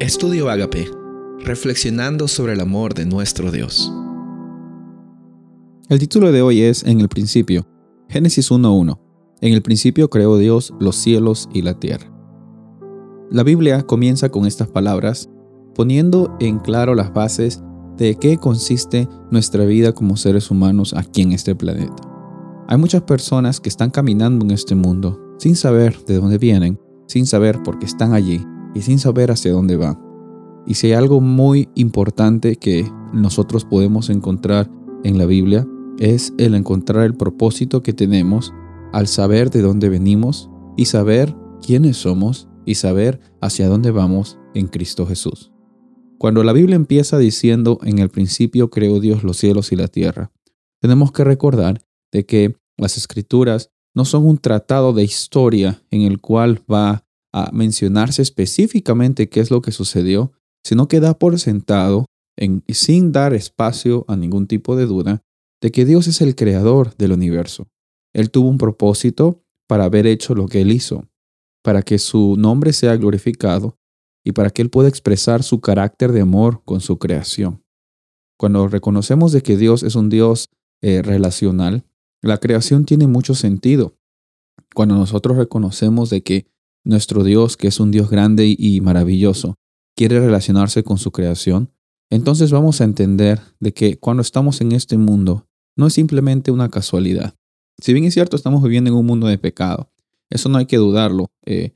Estudio Agape, reflexionando sobre el amor de nuestro Dios. El título de hoy es En el principio, Génesis 1.1. En el principio creó Dios los cielos y la tierra. La Biblia comienza con estas palabras, poniendo en claro las bases de qué consiste nuestra vida como seres humanos aquí en este planeta. Hay muchas personas que están caminando en este mundo sin saber de dónde vienen, sin saber por qué están allí y sin saber hacia dónde va. Y si hay algo muy importante que nosotros podemos encontrar en la Biblia, es el encontrar el propósito que tenemos al saber de dónde venimos y saber quiénes somos y saber hacia dónde vamos en Cristo Jesús. Cuando la Biblia empieza diciendo en el principio creó Dios los cielos y la tierra, tenemos que recordar de que las escrituras no son un tratado de historia en el cual va a mencionarse específicamente qué es lo que sucedió, sino que da por sentado, en, sin dar espacio a ningún tipo de duda, de que Dios es el creador del universo. Él tuvo un propósito para haber hecho lo que Él hizo, para que su nombre sea glorificado y para que Él pueda expresar su carácter de amor con su creación. Cuando reconocemos de que Dios es un Dios eh, relacional, la creación tiene mucho sentido. Cuando nosotros reconocemos de que nuestro Dios, que es un Dios grande y maravilloso, quiere relacionarse con su creación, entonces vamos a entender de que cuando estamos en este mundo no es simplemente una casualidad. Si bien es cierto, estamos viviendo en un mundo de pecado, eso no hay que dudarlo. Eh,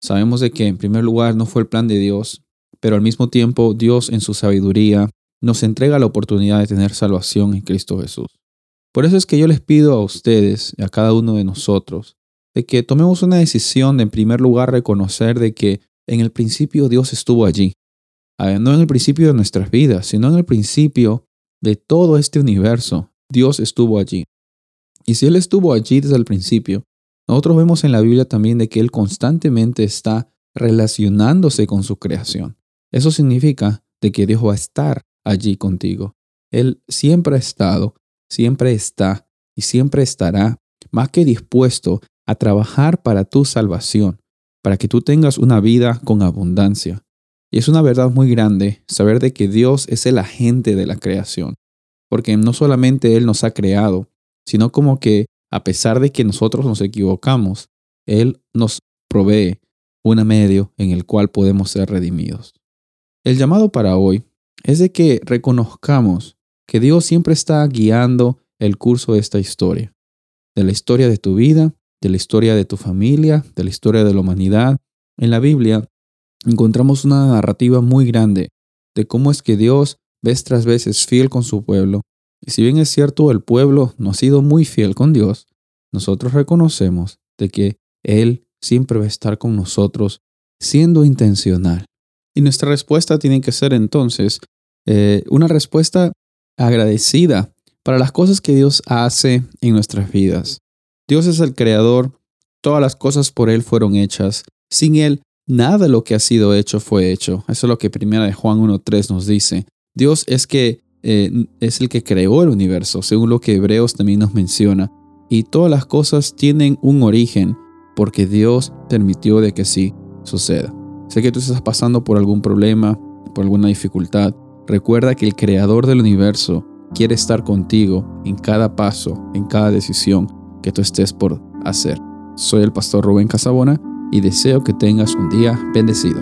sabemos de que en primer lugar no fue el plan de Dios, pero al mismo tiempo Dios en su sabiduría nos entrega la oportunidad de tener salvación en Cristo Jesús. Por eso es que yo les pido a ustedes, a cada uno de nosotros, de que tomemos una decisión de en primer lugar reconocer de que en el principio Dios estuvo allí. No en el principio de nuestras vidas, sino en el principio de todo este universo. Dios estuvo allí. Y si Él estuvo allí desde el principio, nosotros vemos en la Biblia también de que Él constantemente está relacionándose con su creación. Eso significa de que Dios va a estar allí contigo. Él siempre ha estado, siempre está y siempre estará más que dispuesto a trabajar para tu salvación, para que tú tengas una vida con abundancia. Y es una verdad muy grande saber de que Dios es el agente de la creación, porque no solamente Él nos ha creado, sino como que a pesar de que nosotros nos equivocamos, Él nos provee un medio en el cual podemos ser redimidos. El llamado para hoy es de que reconozcamos que Dios siempre está guiando el curso de esta historia, de la historia de tu vida de la historia de tu familia, de la historia de la humanidad. En la Biblia encontramos una narrativa muy grande de cómo es que Dios vez tras vez es fiel con su pueblo. Y si bien es cierto el pueblo no ha sido muy fiel con Dios, nosotros reconocemos de que Él siempre va a estar con nosotros siendo intencional. Y nuestra respuesta tiene que ser entonces eh, una respuesta agradecida para las cosas que Dios hace en nuestras vidas. Dios es el creador, todas las cosas por Él fueron hechas. Sin Él, nada de lo que ha sido hecho fue hecho. Eso es lo que primera de Juan 1.3 nos dice. Dios es que eh, es el que creó el universo, según lo que Hebreos también nos menciona. Y todas las cosas tienen un origen porque Dios permitió de que sí suceda. Sé que tú estás pasando por algún problema, por alguna dificultad. Recuerda que el creador del universo quiere estar contigo en cada paso, en cada decisión que tú estés por hacer. Soy el pastor Rubén Casabona y deseo que tengas un día bendecido.